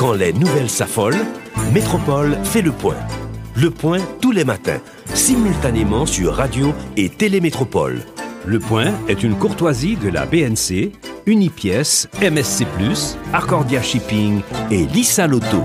Quand les nouvelles s'affolent, Métropole fait le point. Le point tous les matins, simultanément sur radio et télémétropole. Le point est une courtoisie de la BNC, Unipièce, MSC+, Arcordia Shipping et Lisa Lotto.